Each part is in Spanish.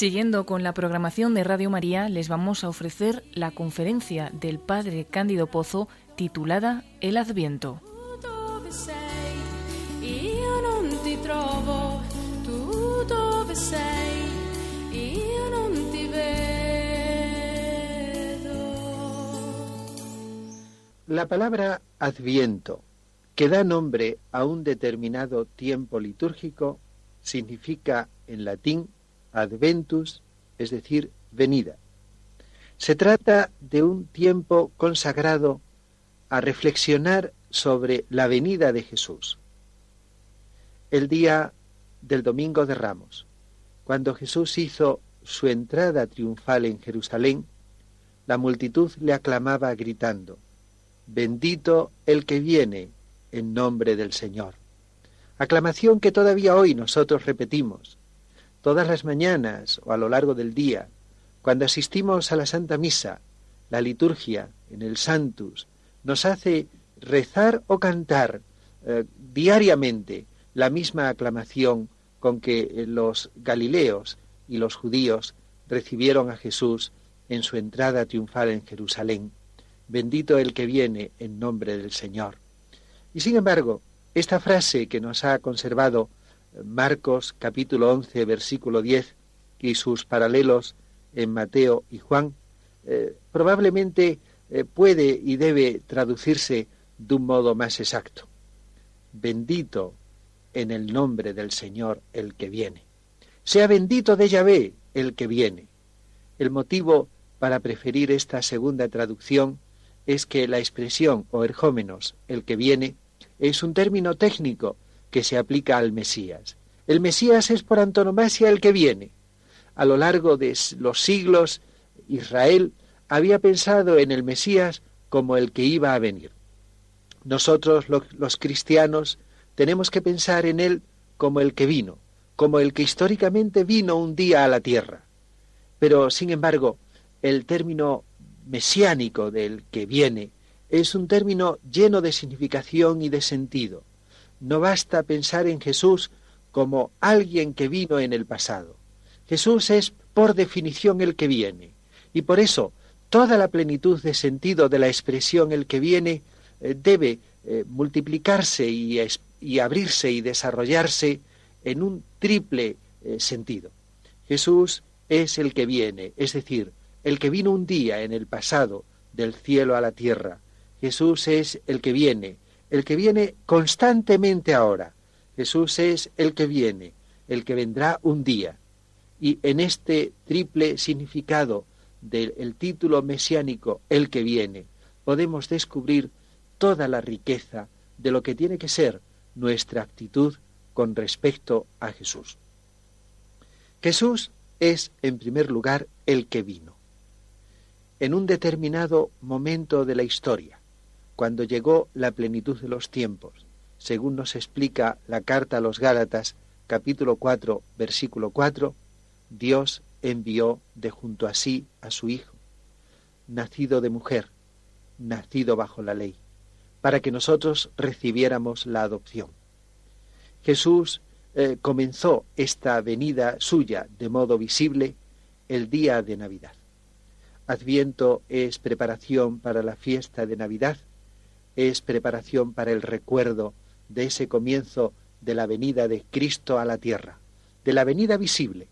Siguiendo con la programación de Radio María, les vamos a ofrecer la conferencia del Padre Cándido Pozo titulada El Adviento. La palabra Adviento, que da nombre a un determinado tiempo litúrgico, significa en latín adventus, es decir, venida. Se trata de un tiempo consagrado a reflexionar sobre la venida de Jesús. El día del Domingo de Ramos, cuando Jesús hizo su entrada triunfal en Jerusalén, la multitud le aclamaba gritando, Bendito el que viene en nombre del Señor. Aclamación que todavía hoy nosotros repetimos, todas las mañanas o a lo largo del día, cuando asistimos a la Santa Misa, la liturgia en el Santus nos hace rezar o cantar eh, diariamente la misma aclamación con que eh, los galileos y los judíos recibieron a Jesús en su entrada triunfal en Jerusalén. Bendito el que viene en nombre del Señor. Y sin embargo, esta frase que nos ha conservado Marcos capítulo 11 versículo 10 y sus paralelos en Mateo y Juan, eh, probablemente eh, puede y debe traducirse de un modo más exacto. Bendito en el nombre del Señor el que viene. Sea bendito de Yahvé el que viene. El motivo para preferir esta segunda traducción es que la expresión o erjómenos, el que viene, es un término técnico que se aplica al Mesías. El Mesías es por antonomasia el que viene. A lo largo de los siglos, Israel había pensado en el Mesías como el que iba a venir. Nosotros, los cristianos, tenemos que pensar en él como el que vino, como el que históricamente vino un día a la tierra. Pero, sin embargo, el término mesiánico del que viene es un término lleno de significación y de sentido. No basta pensar en Jesús como alguien que vino en el pasado. Jesús es por definición el que viene. Y por eso toda la plenitud de sentido de la expresión el que viene eh, debe eh, multiplicarse y, abrirse y desarrollarse en un triple eh, sentido. Jesús es el que viene, es decir, el que vino un día en el pasado del cielo a la tierra. Jesús es el que viene, el que viene constantemente ahora. Jesús es el que viene, el que vendrá un día. Y en este triple significado del título mesiánico, el que viene, podemos descubrir toda la riqueza de lo que tiene que ser nuestra actitud con respecto a Jesús. Jesús es, en primer lugar, el que vino. En un determinado momento de la historia, cuando llegó la plenitud de los tiempos, según nos explica la carta a los Gálatas, capítulo 4, versículo 4, Dios envió de junto a sí a su Hijo, nacido de mujer, nacido bajo la ley, para que nosotros recibiéramos la adopción. Jesús eh, comenzó esta venida suya de modo visible el día de Navidad. Adviento es preparación para la fiesta de Navidad es preparación para el recuerdo de ese comienzo de la venida de Cristo a la tierra, de la venida visible,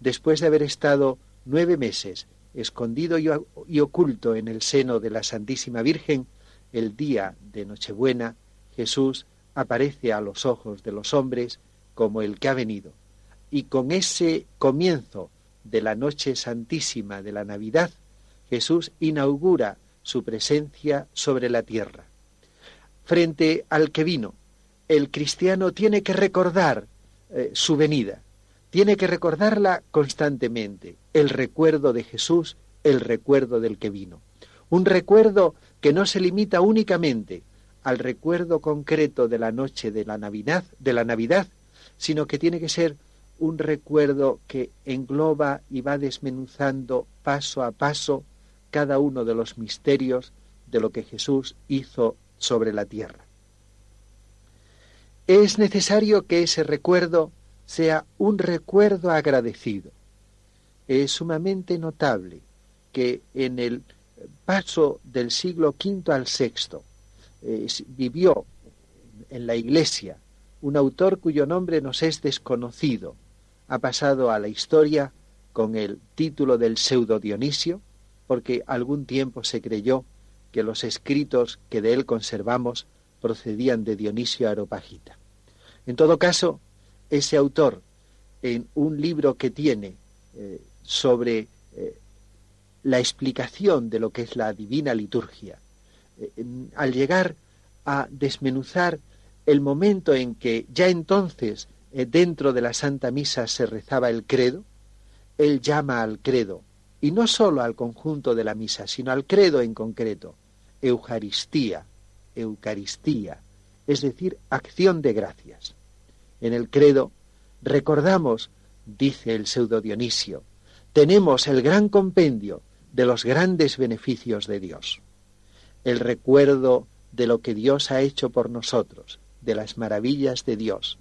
después de haber estado nueve meses escondido y oculto en el seno de la Santísima Virgen, el día de Nochebuena, Jesús aparece a los ojos de los hombres como el que ha venido. Y con ese comienzo de la noche santísima de la Navidad, Jesús inaugura su presencia sobre la tierra frente al que vino. El cristiano tiene que recordar eh, su venida, tiene que recordarla constantemente, el recuerdo de Jesús, el recuerdo del que vino. Un recuerdo que no se limita únicamente al recuerdo concreto de la noche de la Navidad, de la Navidad, sino que tiene que ser un recuerdo que engloba y va desmenuzando paso a paso cada uno de los misterios de lo que Jesús hizo sobre la tierra. Es necesario que ese recuerdo sea un recuerdo agradecido. es sumamente notable que en el paso del siglo V al VI vivió en la Iglesia un autor cuyo nombre nos es desconocido, ha pasado a la historia con el título del pseudo Dionisio, porque algún tiempo se creyó que los escritos que de él conservamos procedían de Dionisio Aropagita. En todo caso, ese autor, en un libro que tiene eh, sobre eh, la explicación de lo que es la divina liturgia, eh, al llegar a desmenuzar el momento en que ya entonces dentro de la Santa Misa se rezaba el credo, él llama al credo, y no sólo al conjunto de la misa, sino al credo en concreto, Eucaristía, Eucaristía, es decir, acción de gracias. En el credo recordamos, dice el pseudo Dionisio, tenemos el gran compendio de los grandes beneficios de Dios, el recuerdo de lo que Dios ha hecho por nosotros, de las maravillas de Dios,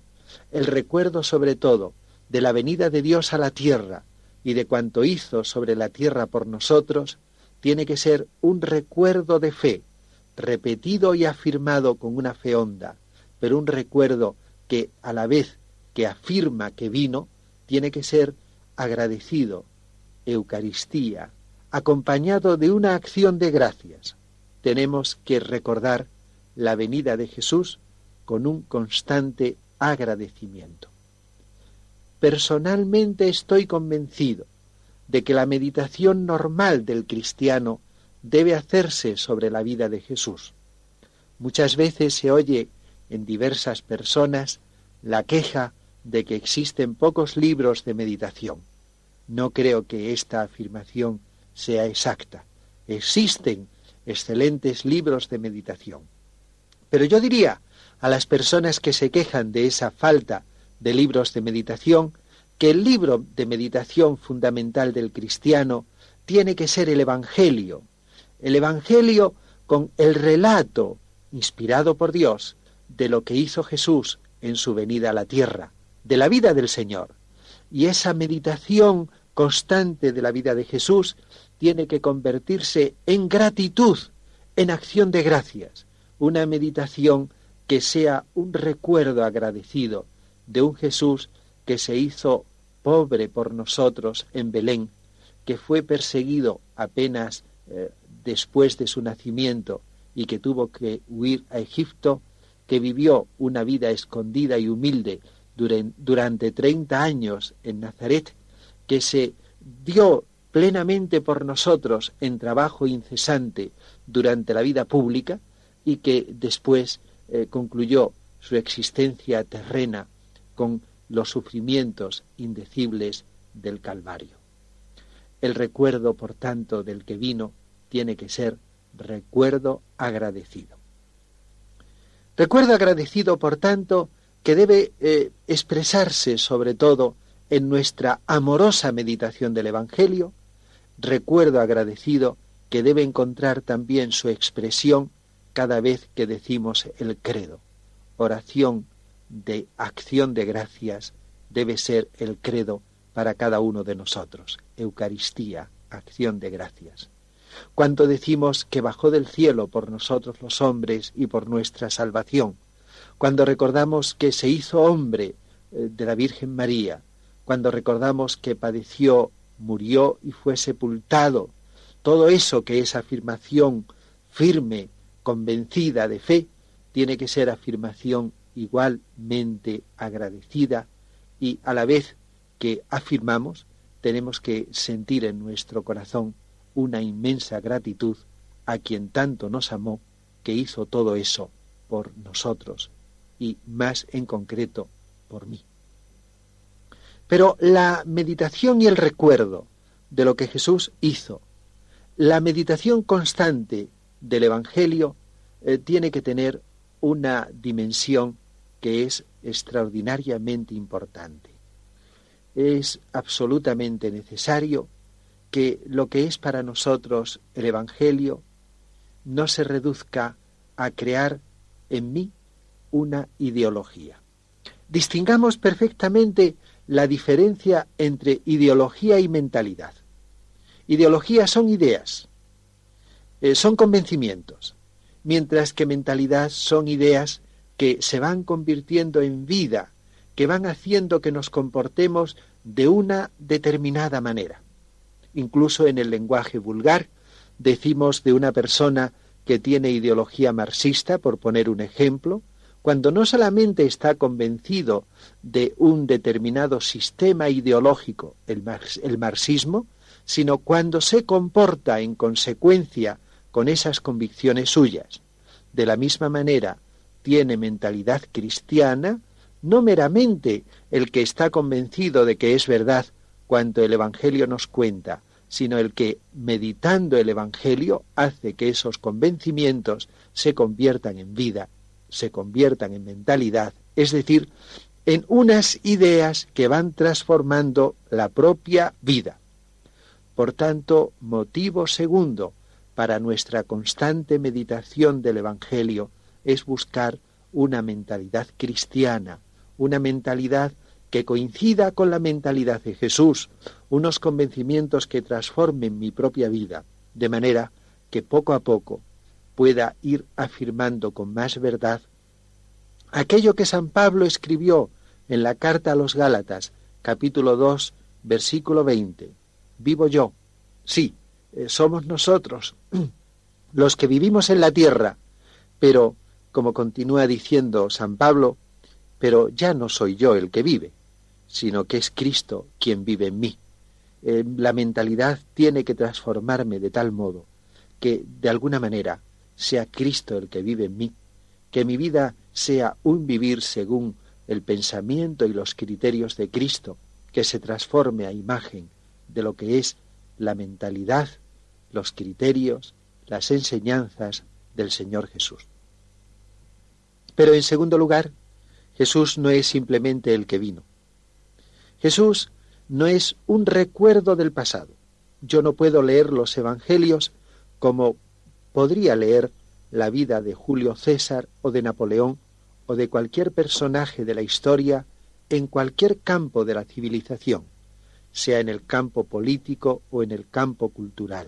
el recuerdo sobre todo de la venida de Dios a la tierra y de cuanto hizo sobre la tierra por nosotros, tiene que ser un recuerdo de fe, repetido y afirmado con una fe honda, pero un recuerdo que a la vez que afirma que vino, tiene que ser agradecido, Eucaristía, acompañado de una acción de gracias. Tenemos que recordar la venida de Jesús con un constante agradecimiento. Personalmente estoy convencido de que la meditación normal del cristiano debe hacerse sobre la vida de Jesús. Muchas veces se oye en diversas personas la queja de que existen pocos libros de meditación. No creo que esta afirmación sea exacta. Existen excelentes libros de meditación. Pero yo diría a las personas que se quejan de esa falta de libros de meditación que el libro de meditación fundamental del cristiano tiene que ser el Evangelio, el Evangelio con el relato inspirado por Dios de lo que hizo Jesús en su venida a la tierra, de la vida del Señor. Y esa meditación constante de la vida de Jesús tiene que convertirse en gratitud, en acción de gracias, una meditación que sea un recuerdo agradecido de un Jesús que se hizo pobre por nosotros en Belén, que fue perseguido apenas eh, después de su nacimiento y que tuvo que huir a Egipto, que vivió una vida escondida y humilde durante treinta años en Nazaret, que se dio plenamente por nosotros en trabajo incesante durante la vida pública y que después eh, concluyó su existencia terrena con los sufrimientos indecibles del Calvario. El recuerdo, por tanto, del que vino tiene que ser recuerdo agradecido. Recuerdo agradecido, por tanto, que debe eh, expresarse sobre todo en nuestra amorosa meditación del Evangelio, recuerdo agradecido que debe encontrar también su expresión cada vez que decimos el credo. Oración de acción de gracias debe ser el credo para cada uno de nosotros. Eucaristía, acción de gracias. Cuando decimos que bajó del cielo por nosotros los hombres y por nuestra salvación, cuando recordamos que se hizo hombre eh, de la Virgen María, cuando recordamos que padeció, murió y fue sepultado, todo eso que es afirmación firme, convencida de fe, tiene que ser afirmación igualmente agradecida y a la vez que afirmamos, tenemos que sentir en nuestro corazón una inmensa gratitud a quien tanto nos amó, que hizo todo eso por nosotros y más en concreto por mí. Pero la meditación y el recuerdo de lo que Jesús hizo, la meditación constante del Evangelio eh, tiene que tener una dimensión que es extraordinariamente importante. Es absolutamente necesario que lo que es para nosotros el Evangelio no se reduzca a crear en mí una ideología. Distingamos perfectamente la diferencia entre ideología y mentalidad. Ideología son ideas, eh, son convencimientos, mientras que mentalidad son ideas que se van convirtiendo en vida, que van haciendo que nos comportemos de una determinada manera. Incluso en el lenguaje vulgar decimos de una persona que tiene ideología marxista, por poner un ejemplo, cuando no solamente está convencido de un determinado sistema ideológico, el, el, marxismo, sino cuando se comporta en consecuencia con esas convicciones suyas. De la misma manera, tiene mentalidad cristiana, no meramente el que está convencido de que es verdad cuanto el Evangelio nos cuenta, sino el que, meditando el Evangelio, hace que esos convencimientos se conviertan en vida, se conviertan en mentalidad, es decir, en unas ideas que van transformando la propia vida. Por tanto, motivo segundo para nuestra constante meditación del Evangelio es buscar una mentalidad cristiana, una mentalidad que coincida con la mentalidad de Jesús, unos convencimientos que transformen mi propia vida, de manera que poco a poco pueda ir afirmando con más verdad aquello que San Pablo escribió en la carta a los Gálatas, capítulo 2, versículo 20. Vivo yo, sí, eh, somos nosotros los que vivimos en la tierra, pero, como continúa diciendo San Pablo, pero ya no soy yo el que vive, sino que es Cristo quien vive en mí. Eh, la mentalidad tiene que transformarme de tal modo que, de alguna manera, sea Cristo el que vive en mí, que mi vida sea un vivir según el pensamiento y los criterios de Cristo, que se transforme a imagen de lo que es la mentalidad, los criterios, las enseñanzas del Señor Jesús. Pero en segundo lugar, Jesús no es simplemente el que vino. Jesús no es un recuerdo del pasado. Yo no puedo leer los evangelios como podría leer la vida de Julio César o de Napoleón o de cualquier personaje de la historia en cualquier campo de la civilización, sea en el campo político o en el campo cultural.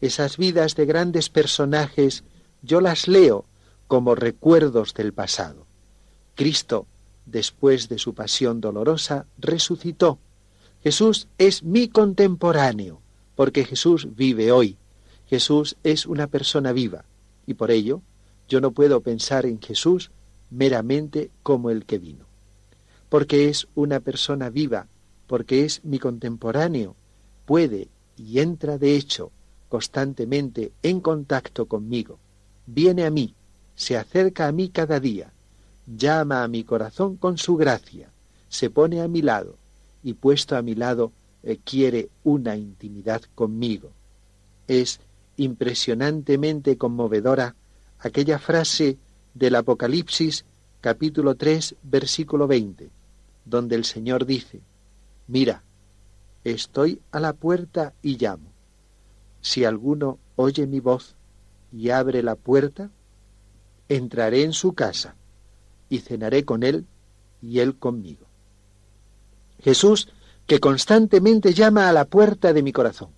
Esas vidas de grandes personajes yo las leo como recuerdos del pasado. Cristo, después de su pasión dolorosa, resucitó. Jesús es mi contemporáneo, porque Jesús vive hoy. Jesús es una persona viva, y por ello yo no puedo pensar en Jesús meramente como el que vino. Porque es una persona viva, porque es mi contemporáneo, puede y entra de hecho constantemente en contacto conmigo, viene a mí, se acerca a mí cada día, llama a mi corazón con su gracia, se pone a mi lado y puesto a mi lado eh, quiere una intimidad conmigo. Es impresionantemente conmovedora aquella frase del Apocalipsis capítulo 3 versículo 20, donde el Señor dice, Mira, estoy a la puerta y llamo. Si alguno oye mi voz y abre la puerta, entraré en su casa y cenaré con él y él conmigo. Jesús que constantemente llama a la puerta de mi corazón.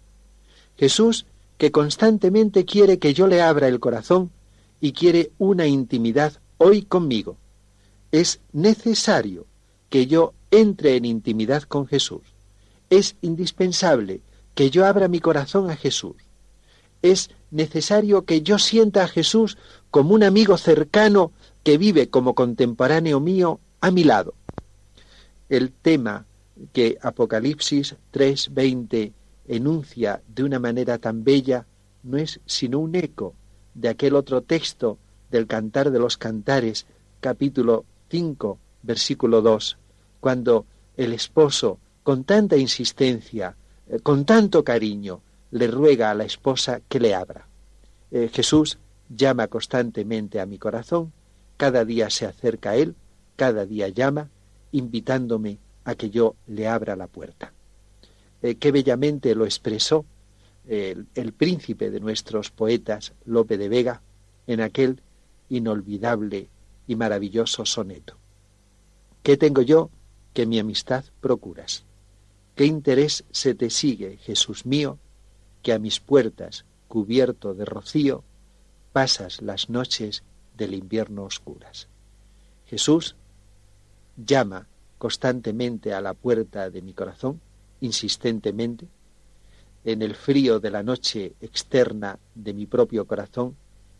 Jesús que constantemente quiere que yo le abra el corazón y quiere una intimidad hoy conmigo. Es necesario que yo entre en intimidad con Jesús. Es indispensable que yo abra mi corazón a Jesús. Es necesario que yo sienta a Jesús como un amigo cercano que vive como contemporáneo mío a mi lado. El tema que Apocalipsis 3:20 enuncia de una manera tan bella no es sino un eco de aquel otro texto del Cantar de los Cantares, capítulo 5, versículo 2, cuando el esposo, con tanta insistencia, eh, con tanto cariño, le ruega a la esposa que le abra. Eh, Jesús llama constantemente a mi corazón, cada día se acerca a él, cada día llama, invitándome a que yo le abra la puerta. Eh, qué bellamente lo expresó el, el, príncipe de nuestros poetas, Lope de Vega, en aquel inolvidable y maravilloso soneto. ¿Qué tengo yo que mi amistad procuras? ¿Qué interés se te sigue, Jesús mío, que a mis puertas, cubierto de rocío, pasas las noches del invierno oscuras? Jesús llama constantemente a la puerta de mi corazón, insistentemente, en el frío de la noche externa de mi propio corazón,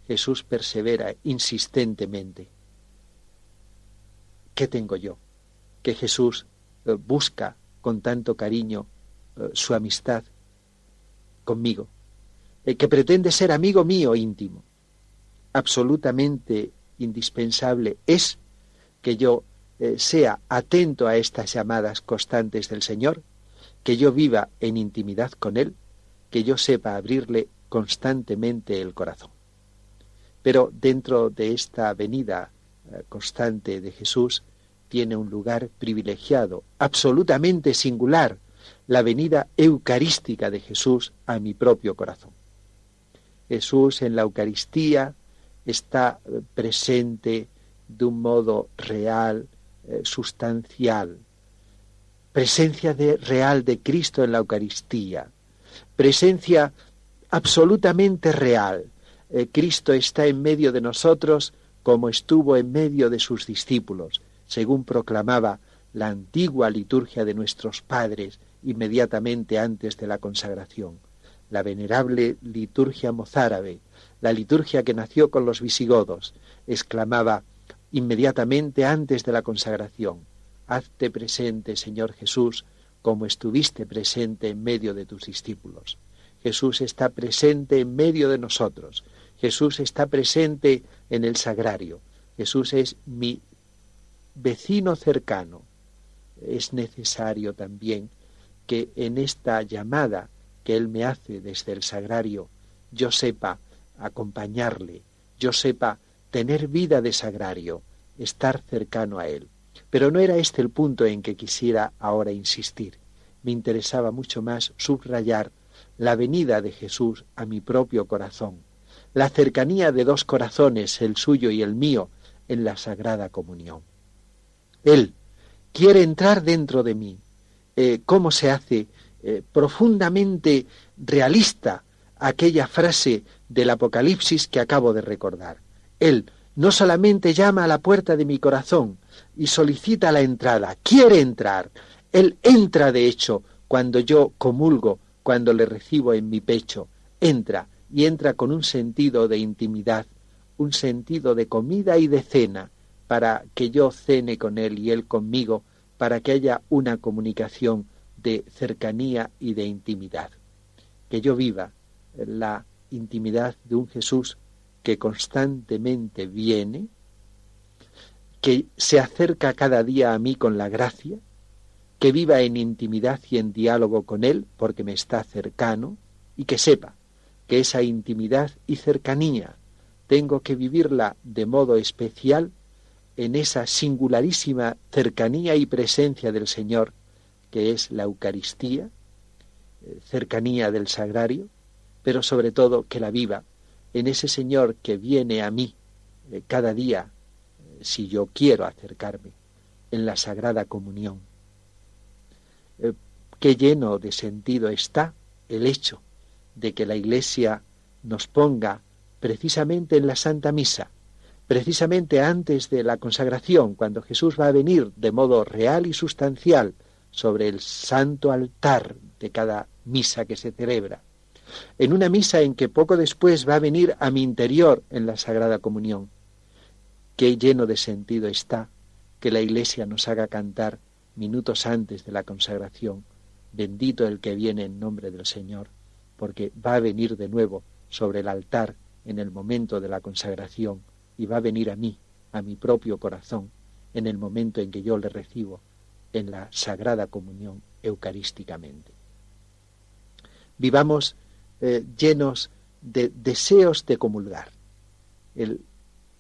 Jesús persevera insistentemente. ¿Qué tengo yo? Que Jesús eh, busca con tanto cariño eh, su amistad conmigo, eh, que pretende ser amigo mío íntimo. Absolutamente indispensable es que yo sea atento a estas llamadas constantes del Señor, que yo viva en intimidad con Él, que yo sepa abrirle constantemente el corazón. Pero dentro de esta venida eh, constante de Jesús tiene un lugar privilegiado, absolutamente singular, la venida eucarística de Jesús a mi propio corazón. Jesús en la Eucaristía está eh, presente de un modo real, eh, sustancial, presencia de, real de Cristo en la Eucaristía, presencia absolutamente real. Eh, Cristo está en medio de nosotros como estuvo en medio de sus discípulos, según proclamaba la antigua liturgia de nuestros padres inmediatamente antes de la consagración, la venerable liturgia mozárabe, la liturgia que nació con los visigodos, exclamaba inmediatamente antes de la consagración, Hazte presente, Señor Jesús, como estuviste presente en medio de tus discípulos. Jesús está presente en medio de nosotros. Jesús está presente en el sagrario. Jesús es mi vecino cercano. Es necesario también que en esta llamada que Él me hace desde el sagrario, yo sepa acompañarle, yo sepa tener vida de sagrario, estar cercano a Él. Pero no era este el punto en que quisiera ahora insistir. Me interesaba mucho más subrayar la venida de Jesús a mi propio corazón, la cercanía de dos corazones, el suyo y el mío, en la sagrada comunión. Él quiere entrar dentro de mí. Eh, ¿Cómo se hace eh, profundamente realista aquella frase del Apocalipsis que acabo de recordar? Él no solamente llama a la puerta de mi corazón y solicita la entrada, quiere entrar. Él entra, de hecho, cuando yo comulgo, cuando le recibo en mi pecho. Entra y entra con un sentido de intimidad, un sentido de comida y de cena, para que yo cene con él y él conmigo, para que haya una comunicación de cercanía y de intimidad. Que yo viva la intimidad de un Jesús que constantemente viene, que se acerca cada día a mí con la gracia, que viva en intimidad y en diálogo con Él porque me está cercano, y que sepa que esa intimidad y cercanía tengo que vivirla de modo especial en esa singularísima cercanía y presencia del Señor, que es la Eucaristía, eh, cercanía del sagrario, pero sobre todo que la viva en ese Señor que viene a mí eh, cada día, eh, si yo quiero acercarme, en la Sagrada Comunión. Qué lleno de sentido está el hecho de que la Iglesia nos ponga precisamente en la Santa Misa, precisamente antes de la consagración, cuando Jesús va a venir de modo real y sustancial sobre el santo altar de cada misa que se celebra. En una misa en que poco después va a venir a mi interior en la Sagrada Comunión. Qué lleno de sentido está que la Iglesia nos haga cantar minutos antes de la consagración, bendito el que viene en nombre del Señor, porque va a venir de nuevo sobre el altar en el momento de la consagración y va a venir a mí, a mi propio corazón, en el momento en que yo le recibo en la Sagrada Comunión eucarísticamente. Vivamos eh, llenos de deseos de comulgar. El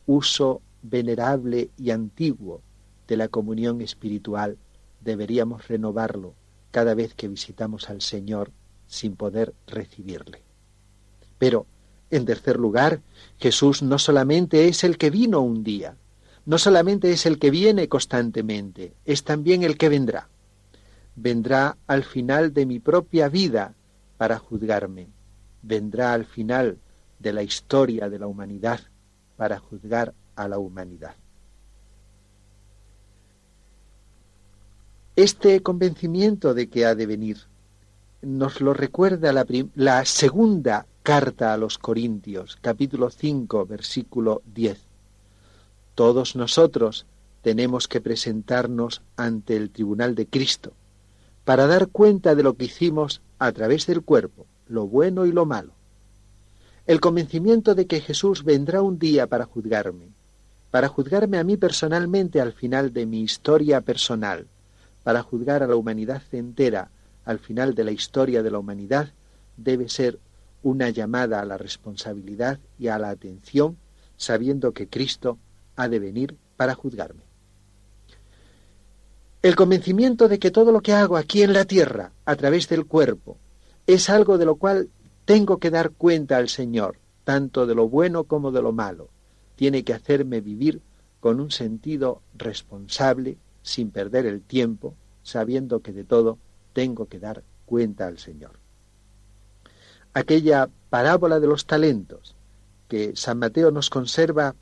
uso venerable y antiguo de la comunión espiritual deberíamos renovarlo cada vez que visitamos al Señor sin poder recibirle. Pero, en tercer lugar, Jesús no solamente es el que vino un día, no solamente es el que viene constantemente, es también el que vendrá. Vendrá al final de mi propia vida para juzgarme. Vendrá al final de la historia de la humanidad para juzgar a la humanidad. Este convencimiento de que ha de venir nos lo recuerda la, la segunda carta a los Corintios, capítulo 5, versículo 10. Todos nosotros tenemos que presentarnos ante el tribunal de Cristo para dar cuenta de lo que hicimos a través del cuerpo, lo bueno y lo malo. El convencimiento de que Jesús vendrá un día para juzgarme, para juzgarme a mí personalmente al final de mi historia personal, para juzgar a la humanidad entera al final de la historia de la humanidad, debe ser una llamada a la responsabilidad y a la atención, sabiendo que Cristo ha de venir para juzgarme. El convencimiento de que todo lo que hago aquí en la tierra, a través del cuerpo, es algo de lo cual tengo que dar cuenta al Señor, tanto de lo bueno como de lo malo, tiene que hacerme vivir con un sentido responsable, sin perder el tiempo, sabiendo que de todo tengo que dar cuenta al Señor. Aquella parábola de los talentos que San Mateo nos conserva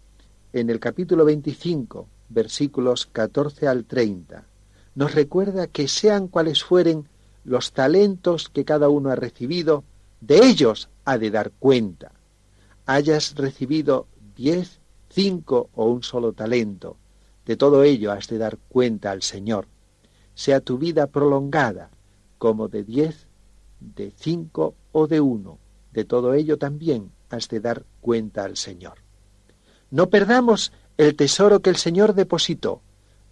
en el capítulo 25, versículos 14 al 30, nos recuerda que sean cuales fueren los talentos que cada uno ha recibido, de ellos ha de dar cuenta. Hayas recibido diez, cinco o un solo talento, de todo ello has de dar cuenta al Señor. Sea tu vida prolongada, como de diez, de cinco o de uno, de todo ello también has de dar cuenta al Señor. No perdamos el tesoro que el Señor depositó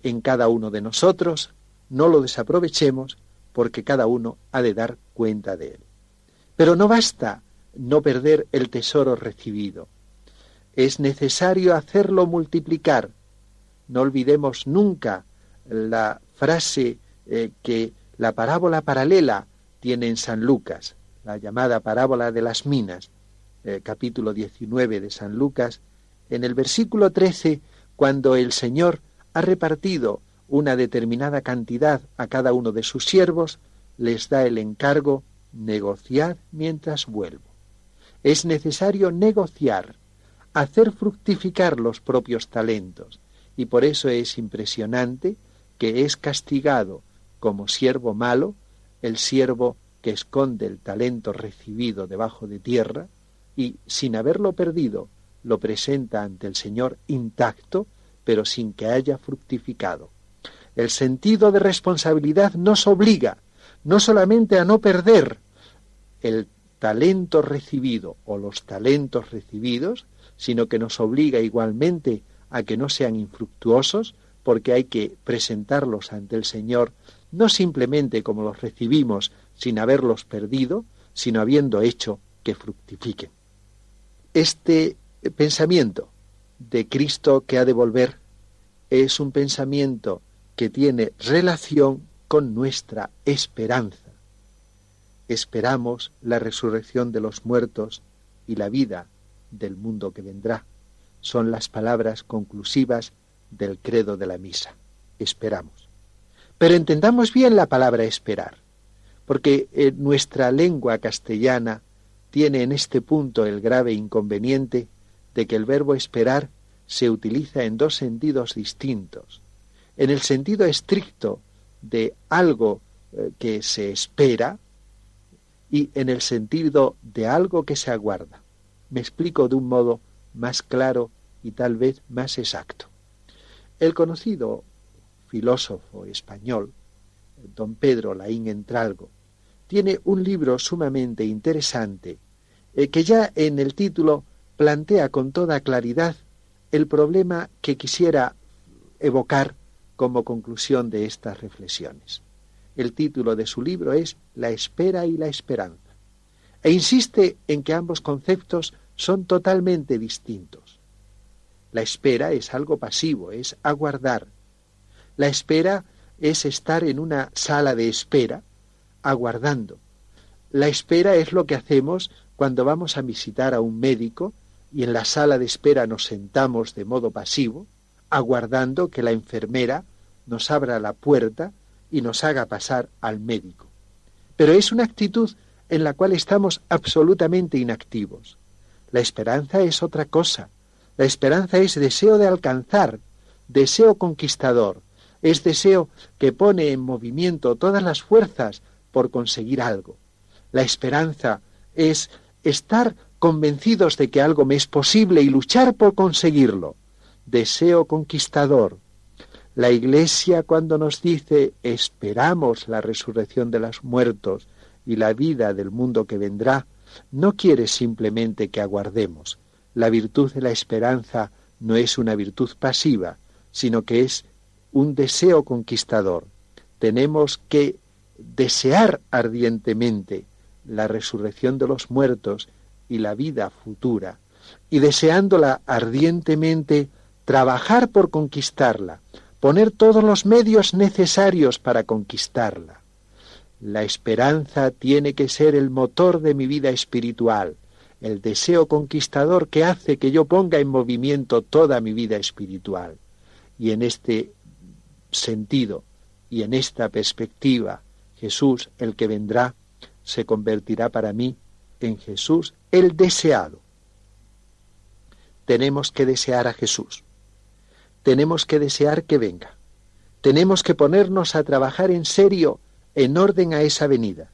en cada uno de nosotros, no lo desaprovechemos, porque cada uno ha de dar cuenta de él. Pero no basta no perder el tesoro recibido. Es necesario hacerlo multiplicar. No olvidemos nunca la frase eh, que la parábola paralela tiene en San Lucas, la llamada parábola de las minas, eh, capítulo 19 de San Lucas, en el versículo 13, cuando el Señor ha repartido una determinada cantidad a cada uno de sus siervos, les da el encargo negociar mientras vuelvo. Es necesario negociar, hacer fructificar los propios talentos, y por eso es impresionante que es castigado como siervo malo el siervo que esconde el talento recibido debajo de tierra y, sin haberlo perdido, lo presenta ante el Señor intacto, pero sin que haya fructificado. El sentido de responsabilidad nos obliga no solamente a no perder el talento recibido o los talentos recibidos, sino que nos obliga igualmente a que no sean infructuosos, porque hay que presentarlos ante el Señor no simplemente como los recibimos sin haberlos perdido, sino habiendo hecho que fructifiquen. Este pensamiento de Cristo que ha de volver es un pensamiento que tiene relación con nuestra esperanza. Esperamos la resurrección de los muertos y la vida del mundo que vendrá. Son las palabras conclusivas del credo de la misa. Esperamos. Pero entendamos bien la palabra esperar, porque nuestra lengua castellana tiene en este punto el grave inconveniente de que el verbo esperar se utiliza en dos sentidos distintos. En el sentido estricto de algo eh, que se espera y en el sentido de algo que se aguarda. Me explico de un modo más claro y tal vez más exacto. El conocido filósofo español, don Pedro Laín Entralgo, tiene un libro sumamente interesante eh, que ya en el título plantea con toda claridad el problema que quisiera evocar como conclusión de estas reflexiones. El título de su libro es La espera y la esperanza, e insiste en que ambos conceptos son totalmente distintos. La espera es algo pasivo, es aguardar. La espera es estar en una sala de espera, aguardando. La espera es lo que hacemos cuando vamos a visitar a un médico y en la sala de espera nos sentamos de modo pasivo, aguardando que la enfermera nos abra la puerta y nos haga pasar al médico. Pero es una actitud en la cual estamos absolutamente inactivos. La esperanza es otra cosa. La esperanza es deseo de alcanzar, deseo conquistador, es deseo que pone en movimiento todas las fuerzas por conseguir algo. La esperanza es estar convencidos de que algo me es posible y luchar por conseguirlo. Deseo conquistador. La Iglesia cuando nos dice esperamos la resurrección de los muertos y la vida del mundo que vendrá, no quiere simplemente que aguardemos. La virtud de la esperanza no es una virtud pasiva, sino que es un deseo conquistador. Tenemos que desear ardientemente la resurrección de los muertos y la vida futura, y deseándola ardientemente, trabajar por conquistarla, poner todos los medios necesarios para conquistarla. La esperanza tiene que ser el motor de mi vida espiritual, el deseo conquistador que hace que yo ponga en movimiento toda mi vida espiritual. Y en este sentido y en esta perspectiva, Jesús, el que vendrá, se convertirá para mí en Jesús el deseado. Tenemos que desear a Jesús. Tenemos que desear que venga. Tenemos que ponernos a trabajar en serio en orden a esa venida.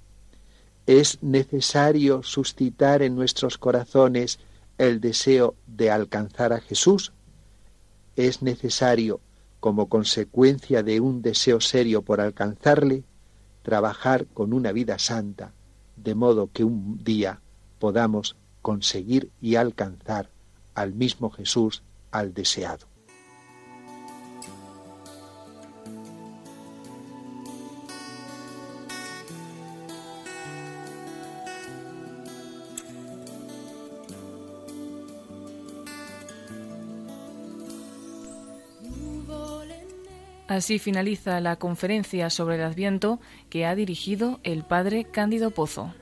Es necesario suscitar en nuestros corazones el deseo de alcanzar a Jesús. Es necesario, como consecuencia de un deseo serio por alcanzarle, trabajar con una vida santa, de modo que un día podamos conseguir y alcanzar al mismo Jesús, al deseado. Así finaliza la conferencia sobre el Adviento que ha dirigido el padre Cándido Pozo.